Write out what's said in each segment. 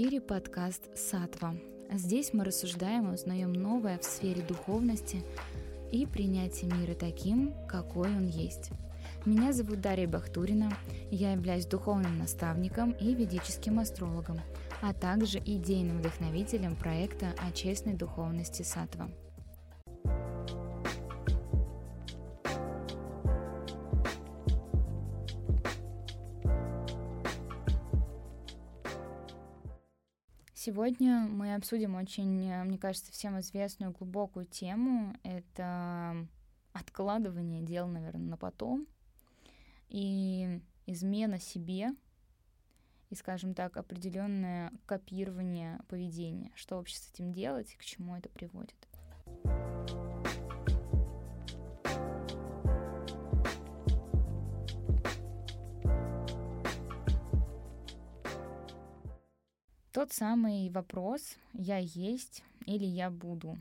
эфире подкаст «Сатва». Здесь мы рассуждаем и узнаем новое в сфере духовности и принятия мира таким, какой он есть. Меня зовут Дарья Бахтурина, я являюсь духовным наставником и ведическим астрологом, а также идейным вдохновителем проекта о честной духовности Сатва. Сегодня мы обсудим очень, э, мне кажется, всем известную глубокую тему. Это откладывание дел, наверное, на потом и измена себе и, скажем так, определенное копирование поведения. Что вообще с этим делать и к чему это приводит. Тот самый вопрос «я есть или я буду».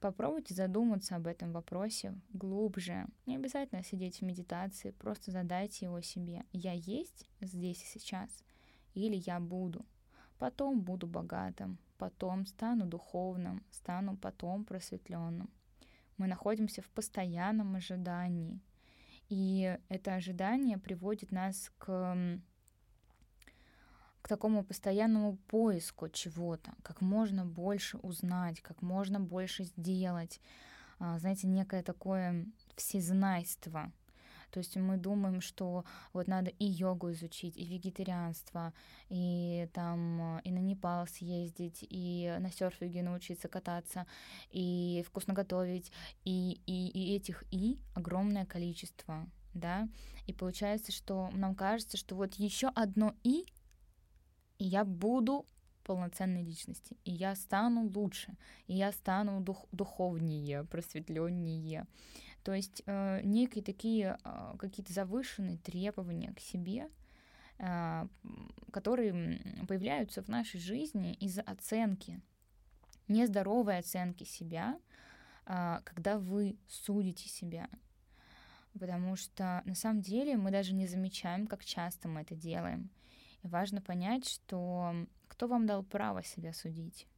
Попробуйте задуматься об этом вопросе глубже. Не обязательно сидеть в медитации, просто задайте его себе. Я есть здесь и сейчас или я буду? Потом буду богатым, потом стану духовным, стану потом просветленным. Мы находимся в постоянном ожидании. И это ожидание приводит нас к к такому постоянному поиску чего-то, как можно больше узнать, как можно больше сделать, а, знаете, некое такое всезнайство. То есть мы думаем, что вот надо и йогу изучить, и вегетарианство, и там и на Непал съездить, и на серфинге научиться кататься, и вкусно готовить, и, и, и этих и огромное количество, да. И получается, что нам кажется, что вот еще одно и и я буду полноценной личности, и я стану лучше, и я стану дух, духовнее, просветленнее. То есть э, некие такие э, какие-то завышенные требования к себе, э, которые появляются в нашей жизни из-за оценки, нездоровой оценки себя, э, когда вы судите себя. Потому что на самом деле мы даже не замечаем, как часто мы это делаем. И важно понять, что кто вам дал право себя судить,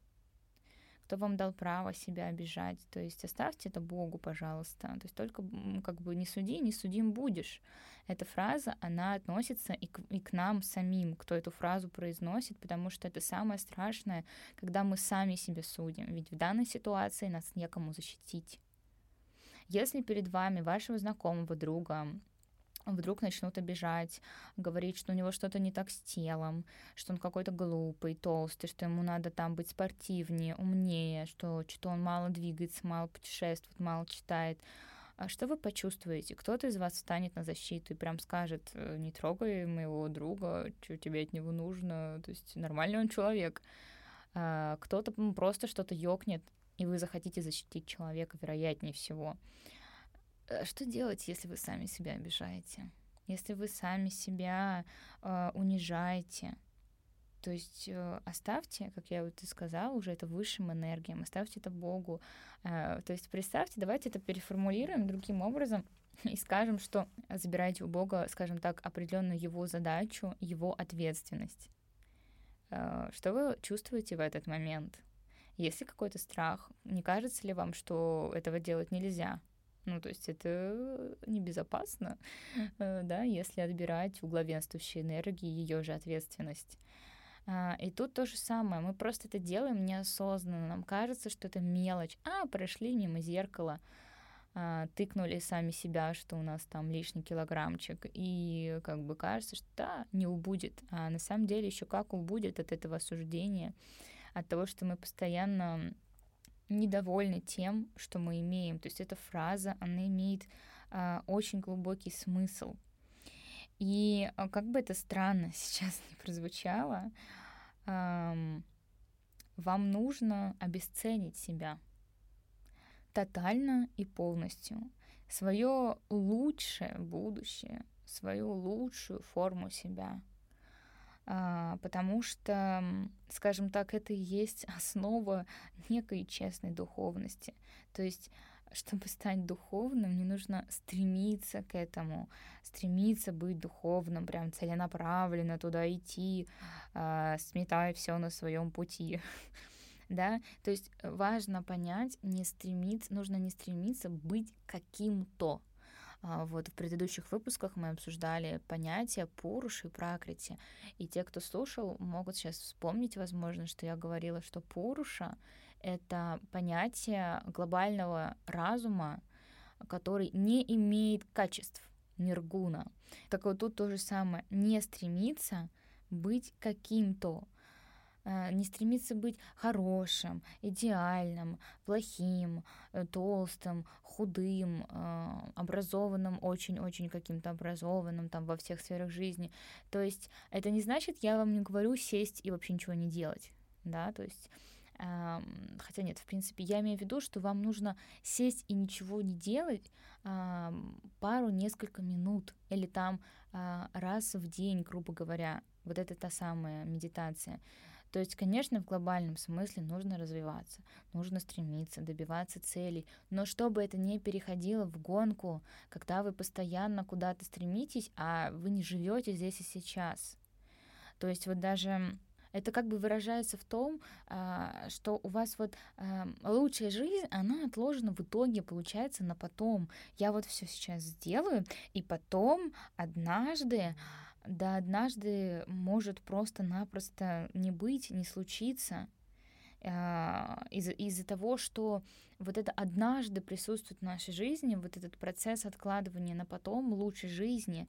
кто вам дал право себя обижать. То есть оставьте это Богу, пожалуйста. То есть только как бы не суди, не судим будешь. Эта фраза, она относится и к, и к нам самим, кто эту фразу произносит, потому что это самое страшное, когда мы сами себя судим. Ведь в данной ситуации нас некому защитить. Если перед вами вашего знакомого друга вдруг начнут обижать, говорить, что у него что-то не так с телом, что он какой-то глупый, толстый, что ему надо там быть спортивнее, умнее, что что-то он мало двигается, мало путешествует, мало читает. А что вы почувствуете? Кто-то из вас встанет на защиту и прям скажет, «Э, не трогай моего друга, что тебе от него нужно, то есть нормальный он человек. А кто-то просто что-то ёкнет, и вы захотите защитить человека, вероятнее всего. Э, что делать, если вы сами себя обижаете? Если вы сами себя э, унижаете? То есть э, оставьте, как я вот и сказала, уже это высшим энергиям, оставьте это Богу. Э, то есть представьте, давайте это переформулируем другим образом и скажем, что забирайте у Бога, скажем так, определенную его задачу, его ответственность. Э, что вы чувствуете в этот момент? Есть ли какой-то страх? Не кажется ли вам, что этого делать нельзя? Ну, то есть это небезопасно, э, да, если отбирать у главенствующей энергии ее же ответственность. А, и тут то же самое. Мы просто это делаем неосознанно. Нам кажется, что это мелочь. А, прошли мимо зеркала, а, тыкнули сами себя, что у нас там лишний килограммчик. И как бы кажется, что да, не убудет. А на самом деле еще как убудет от этого осуждения, от того, что мы постоянно недовольны тем, что мы имеем. То есть эта фраза, она имеет а, очень глубокий смысл. И а, как бы это странно сейчас не прозвучало, а, вам нужно обесценить себя тотально и полностью. Свое лучшее будущее, свою лучшую форму себя — потому что, скажем так, это и есть основа некой честной духовности. То есть чтобы стать духовным, не нужно стремиться к этому, стремиться быть духовным, прям целенаправленно туда идти, э, сметая все на своем пути. да, то есть важно понять, не стремиться, нужно не стремиться быть каким-то, а, вот в предыдущих выпусках мы обсуждали понятия Пуруши и Пракрити. И те, кто слушал, могут сейчас вспомнить, возможно, что я говорила, что Пуруша — это понятие глобального разума, который не имеет качеств ниргуна. Так вот тут то же самое. Не стремиться быть каким-то, не стремиться быть хорошим, идеальным, плохим, э, толстым, худым, э, образованным, очень-очень каким-то образованным там во всех сферах жизни. То есть это не значит, я вам не говорю сесть и вообще ничего не делать, да, то есть хотя нет, в принципе, я имею в виду, что вам нужно сесть и ничего не делать пару, несколько минут или там раз в день, грубо говоря. Вот это та самая медитация. То есть, конечно, в глобальном смысле нужно развиваться, нужно стремиться, добиваться целей, но чтобы это не переходило в гонку, когда вы постоянно куда-то стремитесь, а вы не живете здесь и сейчас. То есть вот даже это как бы выражается в том, а, что у вас вот а, лучшая жизнь, она отложена в итоге, получается, на потом. Я вот все сейчас сделаю, и потом однажды да однажды может просто-напросто не быть, не случиться а, из- из-за того, что вот это однажды присутствует в нашей жизни, вот этот процесс откладывания на потом лучшей жизни,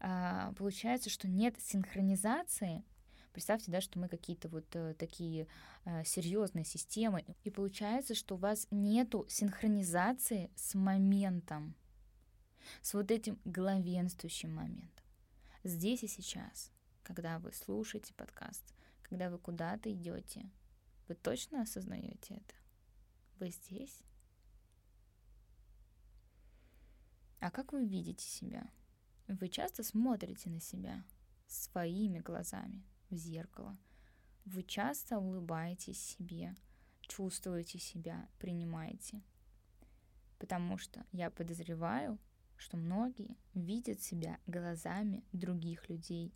а, получается, что нет синхронизации. Представьте, да, что мы какие-то вот э, такие э, серьезные системы, и получается, что у вас нету синхронизации с моментом, с вот этим главенствующим моментом здесь и сейчас, когда вы слушаете подкаст, когда вы куда-то идете, вы точно осознаете это? Вы здесь? А как вы видите себя? Вы часто смотрите на себя своими глазами в зеркало. Вы часто улыбаетесь себе, чувствуете себя, принимаете. Потому что я подозреваю, что многие видят себя глазами других людей.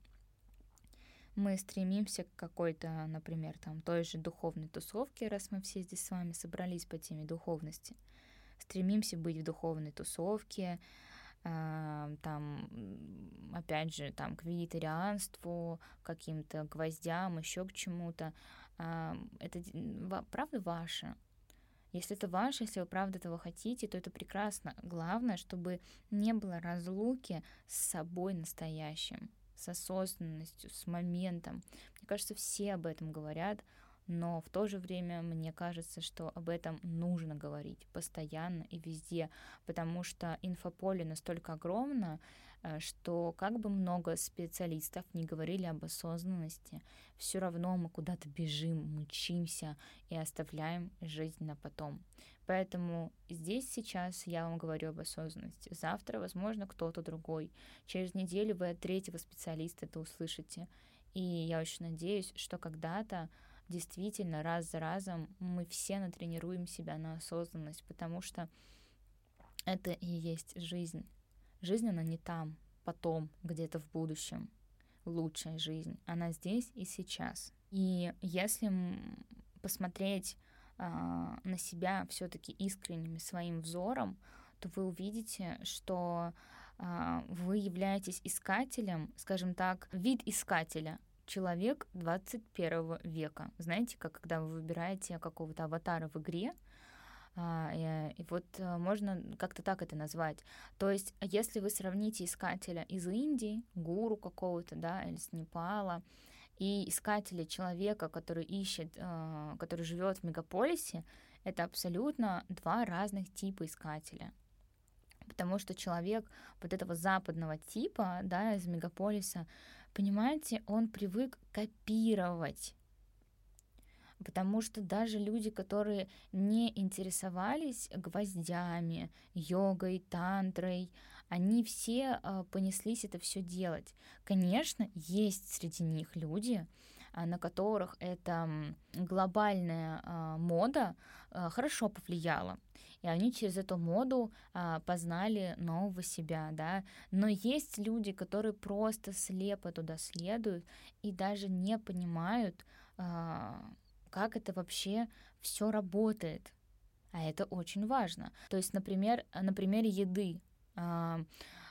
Мы стремимся к какой-то, например, там той же духовной тусовке, раз мы все здесь с вами собрались по теме духовности. Стремимся быть в духовной тусовке, э, там, опять же, там, к вегетарианству, каким-то гвоздям, еще к чему-то. Э, это правда ваше, если это ваше, если вы правда этого хотите, то это прекрасно. Главное, чтобы не было разлуки с собой настоящим, с осознанностью, с моментом. Мне кажется, все об этом говорят, но в то же время мне кажется, что об этом нужно говорить постоянно и везде, потому что инфополе настолько огромно, что как бы много специалистов не говорили об осознанности, все равно мы куда-то бежим, мучимся и оставляем жизнь на потом. Поэтому здесь сейчас я вам говорю об осознанности. Завтра, возможно, кто-то другой. Через неделю вы от третьего специалиста это услышите. И я очень надеюсь, что когда-то действительно раз за разом мы все натренируем себя на осознанность, потому что это и есть жизнь. Жизнь, она не там, потом, где-то в будущем. Лучшая жизнь. Она здесь и сейчас. И если посмотреть а, на себя все-таки искренним своим взором, то вы увидите, что а, вы являетесь искателем, скажем так, вид искателя, человек 21 века. Знаете, как когда вы выбираете какого-то аватара в игре, и вот э, можно как-то так это назвать. То есть, если вы сравните искателя из Индии, гуру какого-то, да, или с Непала, и искателя человека, который ищет, э, который живет в мегаполисе, это абсолютно два разных типа искателя. Потому что человек вот этого западного типа, да, из мегаполиса, понимаете, он привык копировать потому что даже люди, которые не интересовались гвоздями, йогой, тантрой, они все э, понеслись это все делать. Конечно, есть среди них люди, а, на которых эта глобальная а, мода а, хорошо повлияла. И они через эту моду а, познали нового себя, да. Но есть люди, которые просто слепо туда следуют и даже не понимают, как это вообще все работает. А это очень важно. То есть, например, на примере еды. А,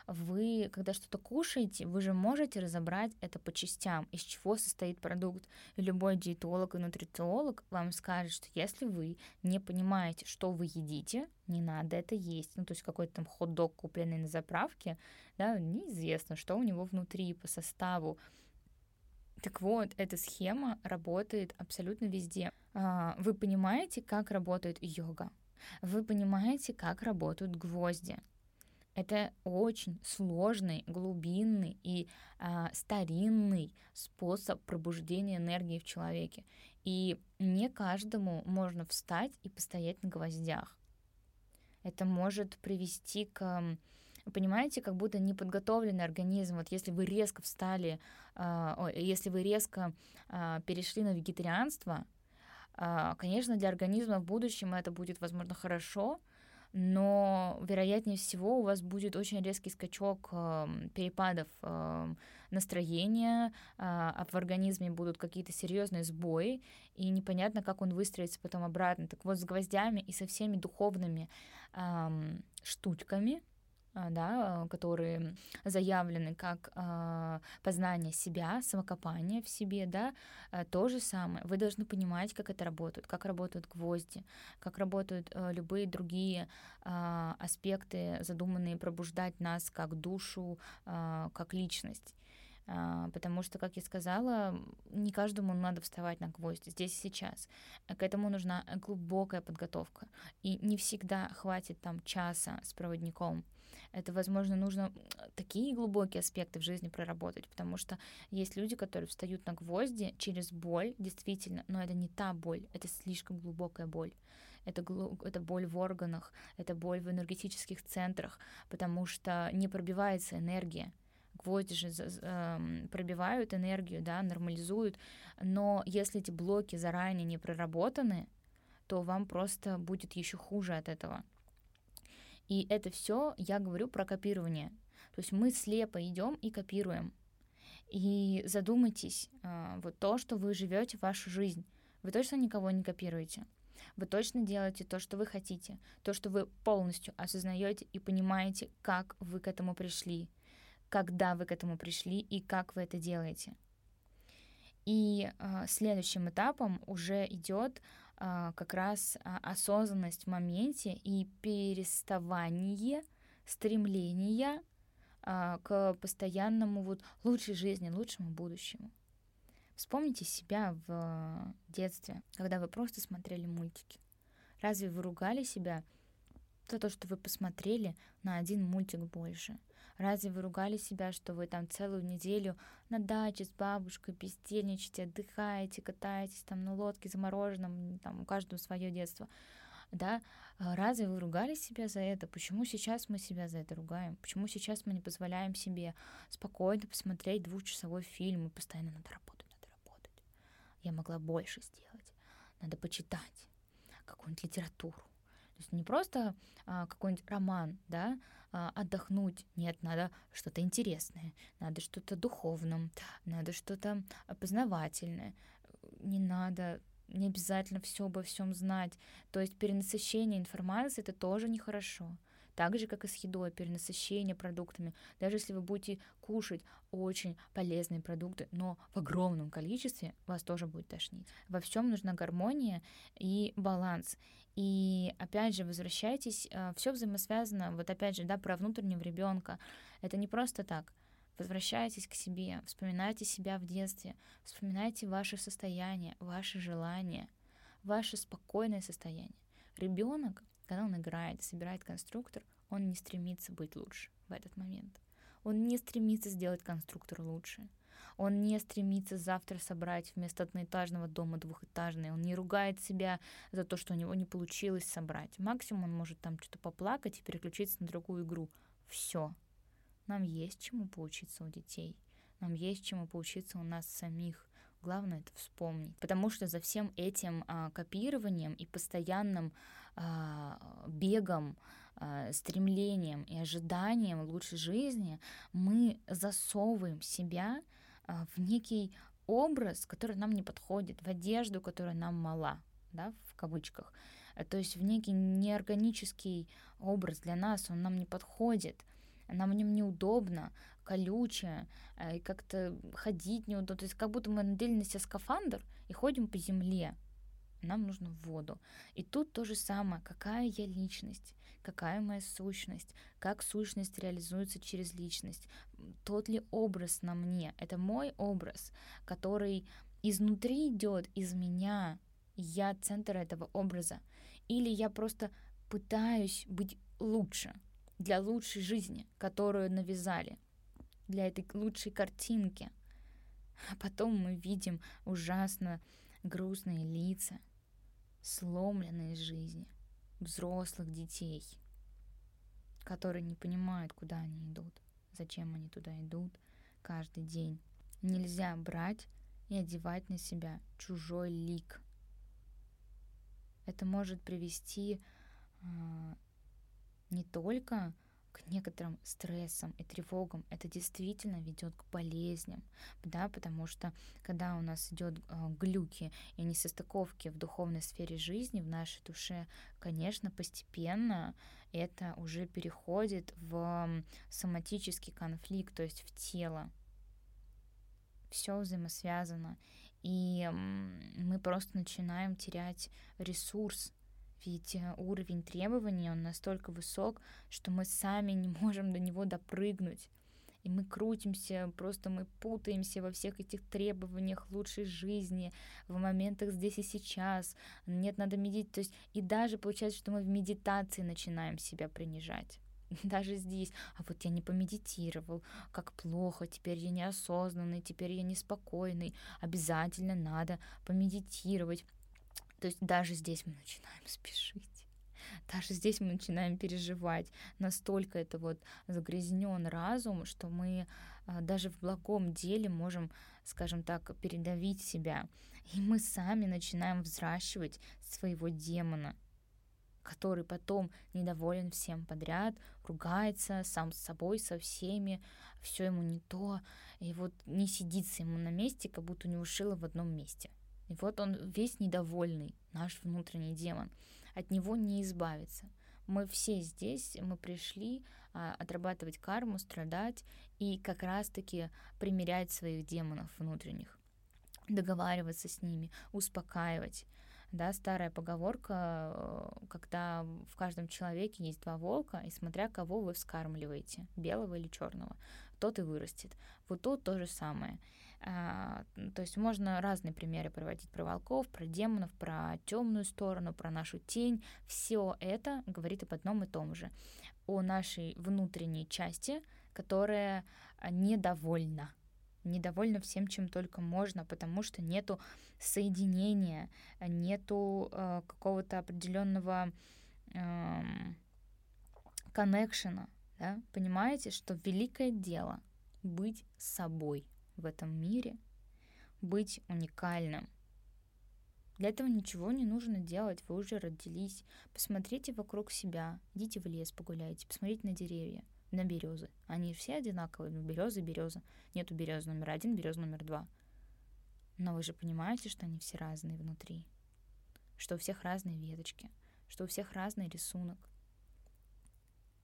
вы, когда что-то кушаете, вы же можете разобрать это по частям, из чего состоит продукт. И любой диетолог и нутрициолог вам скажет, что если вы не понимаете, что вы едите, не надо это есть. Ну, то есть какой-то там хот-дог, купленный на заправке, да, неизвестно, что у него внутри по составу. Так вот, эта схема работает абсолютно везде. А, вы понимаете, как работает йога. Вы понимаете, как работают гвозди. Это очень сложный, глубинный и а, старинный способ пробуждения энергии в человеке. И не каждому можно встать и постоять на гвоздях. Это может привести к понимаете, как будто неподготовленный организм. Вот если вы резко встали, э, если вы резко э, перешли на вегетарианство, э, конечно, для организма в будущем это будет, возможно, хорошо, но вероятнее всего у вас будет очень резкий скачок э, перепадов э, настроения, э, а в организме будут какие-то серьезные сбои, и непонятно, как он выстроится потом обратно. Так вот, с гвоздями и со всеми духовными э, штучками, да, которые заявлены как э, познание себя, самокопание в себе, да, э, то же самое. Вы должны понимать, как это работает, как работают гвозди, как работают э, любые другие э, аспекты, задуманные пробуждать нас как душу, э, как личность. потому что, как я сказала, не каждому надо вставать на гвозди здесь и сейчас. К этому нужна глубокая подготовка. И не всегда хватит там часа с проводником это, возможно, нужно такие глубокие аспекты в жизни проработать, потому что есть люди, которые встают на гвозди через боль, действительно, но это не та боль, это слишком глубокая боль. Это, это боль в органах, это боль в энергетических центрах, потому что не пробивается энергия. Гвозди же э, пробивают энергию, да, нормализуют, но если эти блоки заранее не проработаны, то вам просто будет еще хуже от этого. И это все я говорю про копирование. То есть мы слепо идем и копируем. И задумайтесь, а, вот то, что вы живете вашу жизнь, вы точно никого не копируете. Вы точно делаете то, что вы хотите, то, что вы полностью осознаете и понимаете, как вы к этому пришли, когда вы к этому пришли и как вы это делаете. И э, следующим этапом уже идет как раз а, осознанность в моменте и переставание стремления а, к постоянному вот лучшей жизни, лучшему будущему. Вспомните себя в детстве, когда вы просто смотрели мультики. Разве вы ругали себя за то, что вы посмотрели на один мультик больше? Разве вы ругали себя, что вы там целую неделю на даче с бабушкой бездельничаете, отдыхаете, катаетесь там на лодке замороженном, там у каждого свое детство? Да, а разве вы ругали себя за это? Почему сейчас мы себя за это ругаем? Почему сейчас мы не позволяем себе спокойно посмотреть двухчасовой фильм и постоянно надо работать, надо работать? Я могла больше сделать. Надо почитать какую-нибудь литературу. То есть не просто а, какой-нибудь роман, да, отдохнуть. Нет, надо что-то интересное, надо что-то духовное, надо что-то познавательное. Не надо не обязательно все обо всем знать. То есть перенасыщение информации это тоже нехорошо. Так же, как и с едой, перенасыщение продуктами. Даже если вы будете кушать очень полезные продукты, но в огромном количестве, вас тоже будет тошнить. Во всем нужна гармония и баланс. И опять же, возвращайтесь, э, все взаимосвязано, вот опять же, да, про внутреннего ребенка. Это не просто так. Возвращайтесь к себе, вспоминайте себя в детстве, вспоминайте ваше состояние, ваши желания, ваше спокойное состояние. Ребенок, когда он играет, собирает конструктор, он не стремится быть лучше в этот момент. Он не стремится сделать конструктор лучше. Он не стремится завтра собрать вместо одноэтажного дома двухэтажный. Он не ругает себя за то, что у него не получилось собрать. Максимум он может там что-то поплакать и переключиться на другую игру. Все. Нам есть чему поучиться у детей. Нам есть чему поучиться у нас самих. главное это вспомнить. Потому что за всем этим а, копированием и постоянным бегом, а, стремлением и ожиданием лучшей жизни мы засовываем себя а, в некий образ, который нам не подходит, в одежду, которая нам мала, да, в кавычках. То есть в некий неорганический образ для нас, он нам не подходит, нам в нем неудобно, колючее, и как-то ходить неудобно. То есть как будто мы надели на себя скафандр и ходим по земле, нам нужно в воду. И тут то же самое, какая я личность, какая моя сущность, как сущность реализуется через личность, тот ли образ на мне, это мой образ, который изнутри идет из меня, я центр этого образа, или я просто пытаюсь быть лучше, для лучшей жизни, которую навязали, для этой лучшей картинки. А потом мы видим ужасно грустные лица, сломленные жизни, взрослых детей, которые не понимают, куда они идут, зачем они туда идут каждый день. Нельзя брать и одевать на себя чужой лик. Это может привести э, не только к некоторым стрессам и тревогам. Это действительно ведет к болезням, да, потому что когда у нас идет э, глюки и несостыковки в духовной сфере жизни, в нашей душе, конечно, постепенно это уже переходит в соматический конфликт, то есть в тело. Все взаимосвязано. И мы просто начинаем терять ресурс ведь э, уровень требований, он настолько высок, что мы сами не можем до него допрыгнуть. И мы крутимся, просто мы путаемся во всех этих требованиях лучшей жизни, в моментах здесь и сейчас. Нет, надо медитировать. То есть и даже получается, что мы в медитации начинаем себя принижать. Даже здесь, а вот я не помедитировал, как плохо, теперь я неосознанный, теперь я неспокойный, обязательно надо помедитировать. То есть даже здесь мы начинаем спешить. Даже здесь мы начинаем переживать. Настолько это вот загрязнен разум, что мы а, даже в благом деле можем, скажем так, передавить себя. И мы сами начинаем взращивать своего демона, который потом недоволен всем подряд, ругается сам с собой, со всеми, все ему не то, и вот не сидится ему на месте, как будто у него шило в одном месте. И вот он весь недовольный, наш внутренний демон. От него не избавиться. Мы все здесь, мы пришли а, отрабатывать карму, страдать и как раз-таки примерять своих демонов внутренних, договариваться с ними, успокаивать. Да, старая поговорка, э, когда в каждом человеке есть два волка, и смотря кого вы вскармливаете, белого или черного, тот и вырастет. Вот тут то же самое. А, то есть можно разные примеры проводить про волков, про демонов, про темную сторону, про нашу тень. Все это говорит об одном и том же. О нашей внутренней части, которая а, недовольна. Недовольна всем, чем только можно, потому что нету соединения, нету э, какого-то определенного э, коннекшена. Да? Понимаете, что великое дело быть собой в этом мире, быть уникальным. Для этого ничего не нужно делать, вы уже родились. Посмотрите вокруг себя, идите в лес, погуляйте, посмотрите на деревья, на березы. Они все одинаковые, ну, березы, береза. Нету березы номер один, береза номер два. Но вы же понимаете, что они все разные внутри, что у всех разные веточки, что у всех разный рисунок.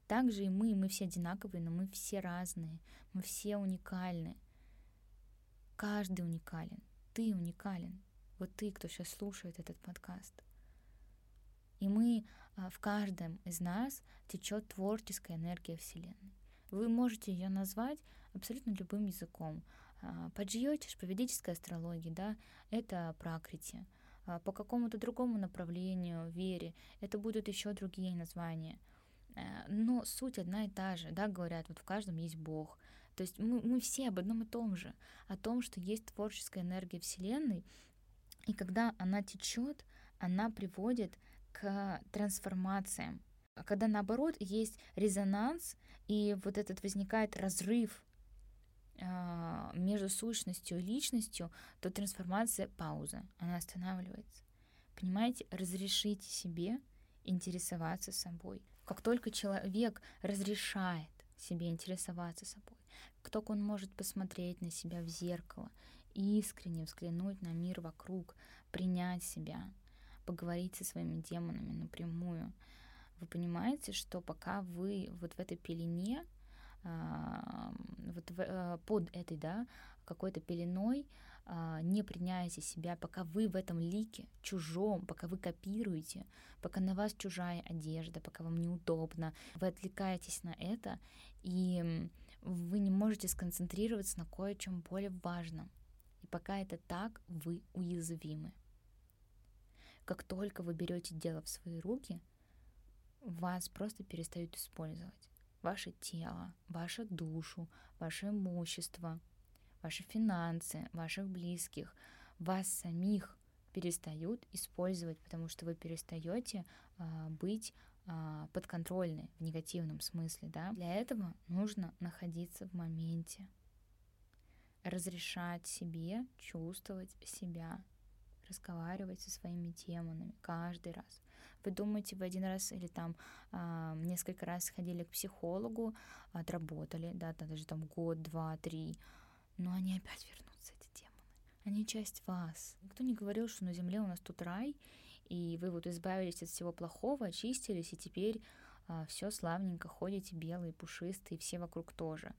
Также и мы, мы все одинаковые, но мы все разные, мы все уникальны. Каждый уникален. Ты уникален. Вот ты, кто сейчас слушает этот подкаст. И мы а, в каждом из нас течет творческая энергия Вселенной. Вы можете ее назвать абсолютно любым языком. А, Поджиотиш, поведическая астрология, да, это пракрити. А, по какому-то другому направлению, вере, это будут еще другие названия. Но суть одна и та же, да, говорят, вот в каждом есть Бог. То есть мы, мы все об одном и том же, о том, что есть творческая энергия Вселенной, и когда она течет, она приводит к трансформациям. А когда наоборот есть резонанс, и вот этот возникает разрыв э, между сущностью и личностью, то трансформация пауза, она останавливается. Понимаете, разрешите себе интересоваться собой. Как только человек разрешает себе интересоваться собой, как он может посмотреть на себя в зеркало, искренне взглянуть на мир вокруг, принять себя, поговорить со своими демонами напрямую, вы понимаете, что пока вы вот в этой пелене, а, вот в, э, под этой, да, какой-то пеленой а, не приняете себя, пока вы в этом лике чужом, пока вы копируете, пока на вас чужая одежда, пока вам неудобно, вы отвлекаетесь на это, и вы не можете сконцентрироваться на кое-чем более важном. И пока это так, вы уязвимы. Как только вы берете дело в свои руки, вас просто перестают использовать. Ваше тело, вашу душу, ваше имущество, ваши финансы, ваших близких, вас самих перестают использовать, потому что вы перестаете а, быть подконтрольны в негативном смысле. Да? Для этого нужно находиться в моменте, разрешать себе чувствовать себя, разговаривать со своими демонами каждый раз. Вы думаете, вы один раз или там э, несколько раз ходили к психологу, отработали, да, даже там год, два, три, но они опять вернутся, эти демоны. Они часть вас. Никто не говорил, что на земле у нас тут рай, и вы вот избавились от всего плохого, очистились, и теперь а, все славненько ходите белые, пушистые, все вокруг тоже.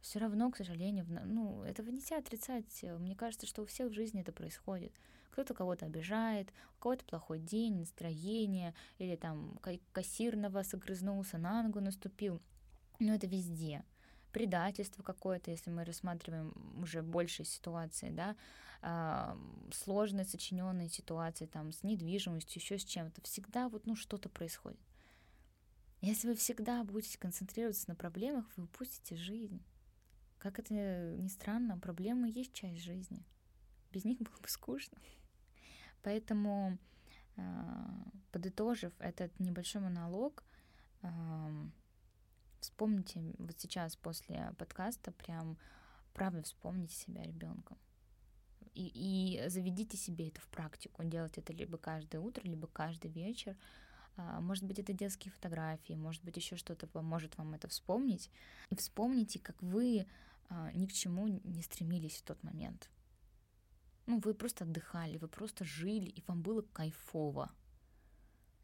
Все равно, к сожалению, ну, этого нельзя отрицать. Мне кажется, что у всех в жизни это происходит кто-то кого-то обижает, у кого-то плохой день, настроение, или там кассир на вас огрызнулся, на ногу наступил. Но это везде. Предательство какое-то, если мы рассматриваем уже большие ситуации, да, а, сложные сочиненные ситуации там с недвижимостью, еще с чем-то, всегда вот ну что-то происходит. Если вы всегда будете концентрироваться на проблемах, вы упустите жизнь. Как это ни странно, проблемы есть часть жизни. Без них было бы скучно. Поэтому, а, подытожив этот небольшой монолог, вспомните вот сейчас после подкаста прям правда вспомните себя ребенком. И, и заведите себе это в практику. Делать это либо каждое утро, либо каждый вечер. А, может быть, это детские фотографии, может быть, еще что-то поможет вам это вспомнить. И вспомните, как вы а, ни к чему не стремились в тот момент. Ну, вы просто отдыхали, вы просто жили, и вам было кайфово.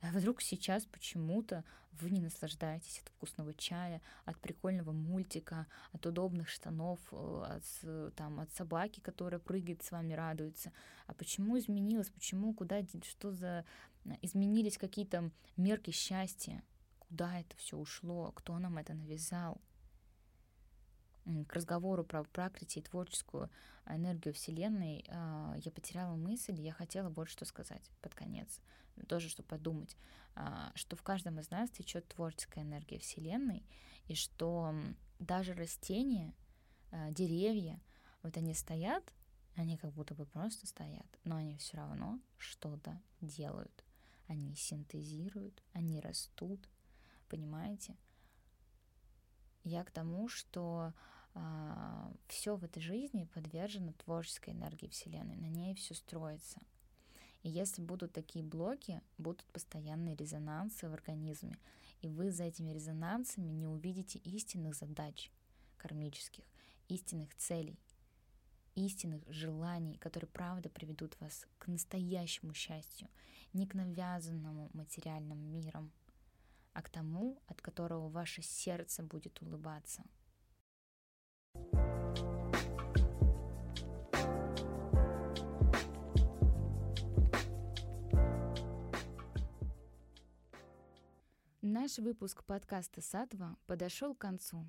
А вдруг сейчас почему-то вы не наслаждаетесь от вкусного чая, от прикольного мультика, от удобных штанов, э, от, там, от собаки, которая прыгает с вами, радуется. А почему изменилось? Почему? Куда? Что за... Изменились какие-то мерки счастья? Куда это все ушло? Кто нам это навязал? к разговору про пракрити и творческую энергию Вселенной а, я потеряла мысль, я хотела вот что сказать под конец, тоже чтобы подумать, а, что в каждом из нас течет творческая энергия Вселенной, и что даже растения, а, деревья, вот они стоят, они как будто бы просто стоят, но они все равно что-то делают. Они синтезируют, они растут, понимаете? Я к тому, что а, все в этой жизни подвержено творческой энергии Вселенной, на ней все строится. И если будут такие блоки, будут постоянные резонансы в организме, и вы за этими резонансами не увидите истинных задач кармических, истинных целей, истинных желаний, которые правда приведут вас к настоящему счастью, не к навязанному материальным мирам, а к тому, от которого ваше сердце будет улыбаться — Наш выпуск подкаста «Сатва» подошел к концу.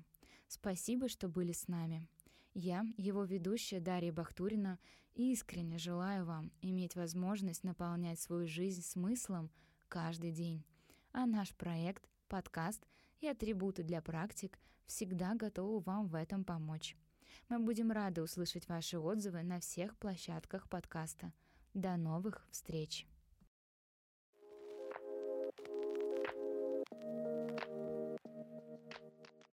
Спасибо, что были с нами. Я, его ведущая Дарья Бахтурина, искренне желаю вам иметь возможность наполнять свою жизнь смыслом каждый день. А наш проект, подкаст и атрибуты для практик всегда готовы вам в этом помочь. Мы будем рады услышать ваши отзывы на всех площадках подкаста. До новых встреч!